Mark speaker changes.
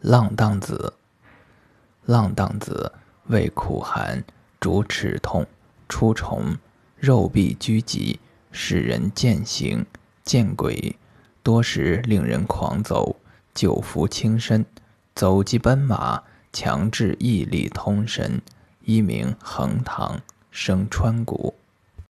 Speaker 1: 浪荡子，浪荡子味苦寒，主齿痛、出虫、肉壁拘急，使人见形见鬼，多时令人狂走，久服轻身，走即奔马，强制毅力通神，一名横堂，生川谷。